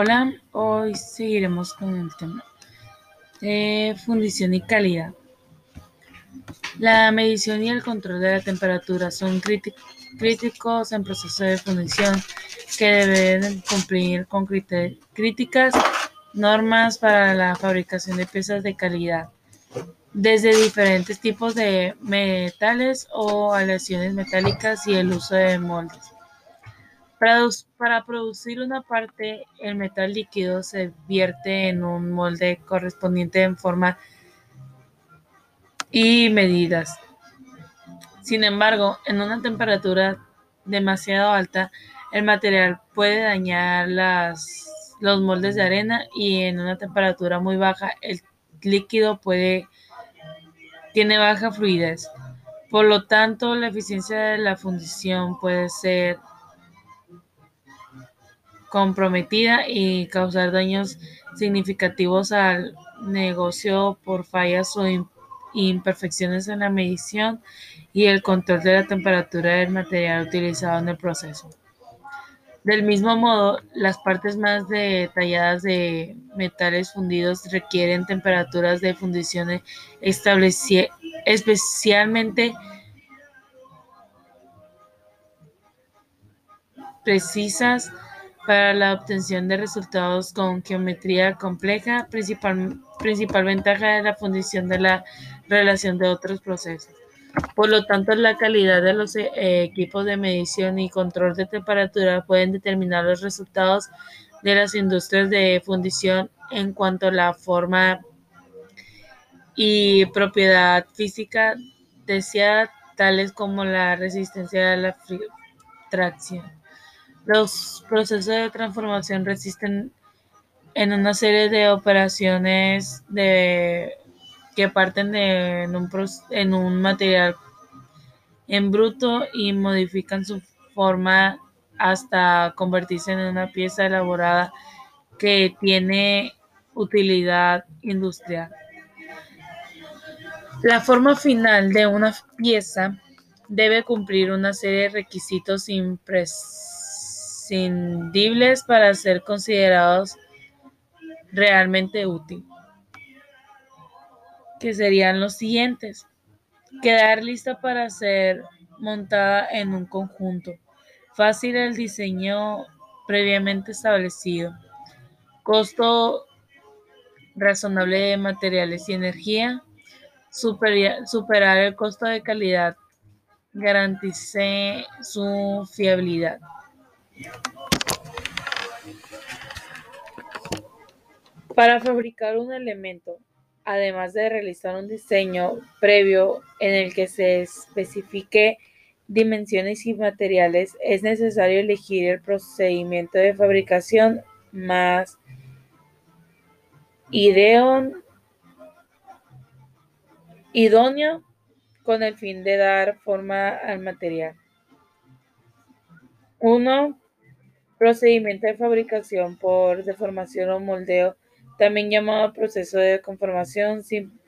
Hola, hoy seguiremos con el tema de fundición y calidad. La medición y el control de la temperatura son críticos en proceso de fundición que deben cumplir con críticas normas para la fabricación de piezas de calidad, desde diferentes tipos de metales o aleaciones metálicas y el uso de moldes. Para, producir una parte, el metal líquido se vierte en un molde correspondiente en forma y medidas. Sin embargo, en una temperatura demasiado alta, el material puede dañar los moldes de arena y en una temperatura muy baja, el líquido puede tiene baja fluidez. Por lo tanto, la eficiencia de la fundición puede ser comprometida y causar daños significativos al negocio por fallas o imperfecciones en la medición y el control de la temperatura del material utilizado en el proceso. Del mismo modo, las partes más detalladas de metales fundidos requieren temperaturas de fundición especialmente precisas para la obtención de resultados con geometría compleja, principal, principal ventaja de la fundición de la relación de otros procesos. Por lo tanto, la calidad de los eh, equipos de medición y control de temperatura pueden determinar los resultados de las industrias de fundición en cuanto a la forma y propiedad física deseada, tales como la resistencia a la tracción. Los procesos de transformación resisten en una serie de operaciones de, que parten de en un, en un material en bruto y modifican su forma hasta convertirse en una pieza elaborada que tiene utilidad industrial. La forma final de una pieza debe cumplir una serie de requisitos imprescindibles para ser considerados realmente útil, que serían los siguientes. Quedar lista para ser montada en un conjunto. Fácil el diseño previamente establecido. Costo razonable de materiales y energía. superar el costo de calidad. Garantice su fiabilidad. Para fabricar un elemento, además de realizar un diseño previo en el que se especifique dimensiones y materiales, es necesario elegir el procedimiento de fabricación más idóneo con el fin de dar forma al material. 1. Procedimiento de fabricación por deformación o moldeo, también llamado proceso de conformación sin,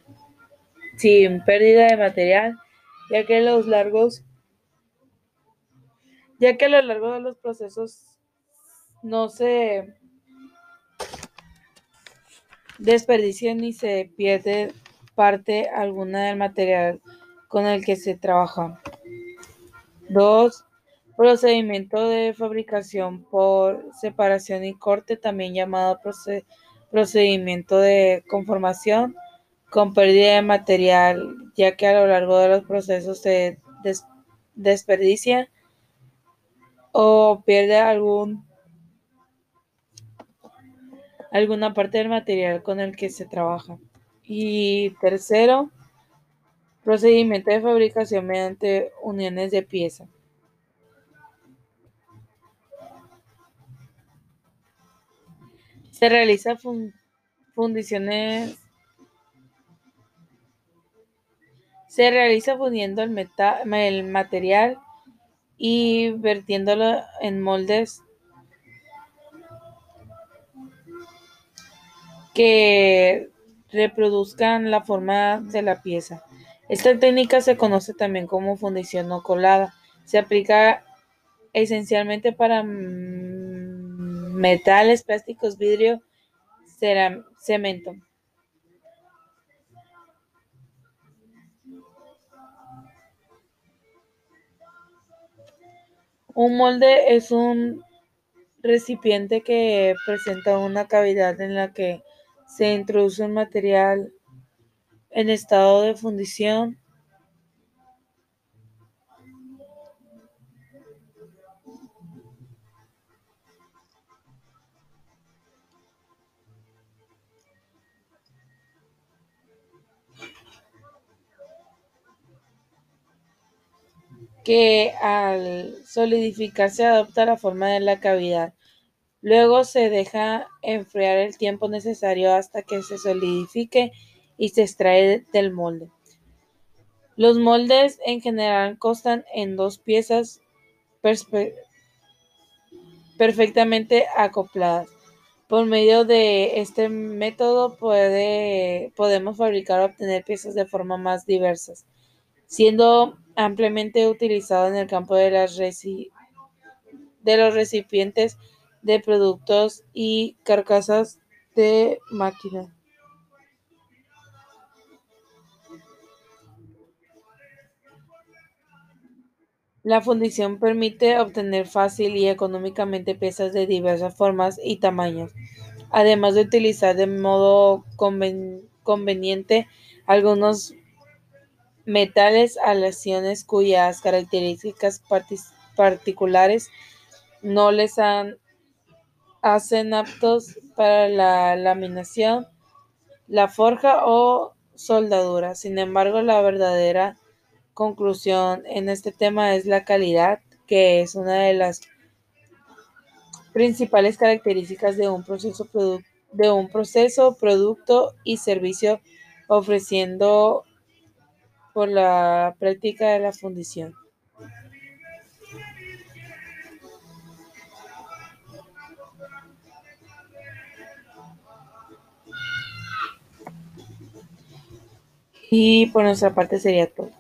sin pérdida de material, ya que los largos ya que a lo largo de los procesos no se desperdicia ni se pierde parte alguna del material con el que se trabaja. 2. Procedimiento de fabricación por separación y corte, también llamado procedimiento de conformación con pérdida de material, ya que a lo largo de los procesos se desperdicia o pierde algún alguna parte del material con el que se trabaja. Y tercero, procedimiento de fabricación mediante uniones de pieza. Se realiza fundiciones. Se realiza fundiendo el, el material y vertiéndolo en moldes que reproduzcan la forma de la pieza. Esta técnica se conoce también como fundición no colada. Se aplica esencialmente para metales, plásticos, vidrio, cemento. Un molde es un recipiente que presenta una cavidad en la que se introduce un material en estado de fundición que al solidificarse adopta la forma de la cavidad. Luego se deja enfriar el tiempo necesario hasta que se solidifique y se extrae del molde. Los moldes en general constan en dos piezas perfectamente acopladas. Por medio de este método podemos fabricar o obtener piezas de forma más diversas, siendo ampliamente utilizado en el campo de, las de los recipientes de productos y carcasas de máquina. La fundición permite obtener fácil y económicamente piezas de diversas formas y tamaños, además de utilizar de modo conveniente algunos metales aleaciones cuyas características particulares no les hacen aptos para la laminación, la forja o soldadura. Sin embargo, la verdadera conclusión en este tema es la calidad, que es una de las principales características de un proceso, de un proceso producto y servicio ofreciendo por la práctica de la fundición. Y por nuestra parte sería todo.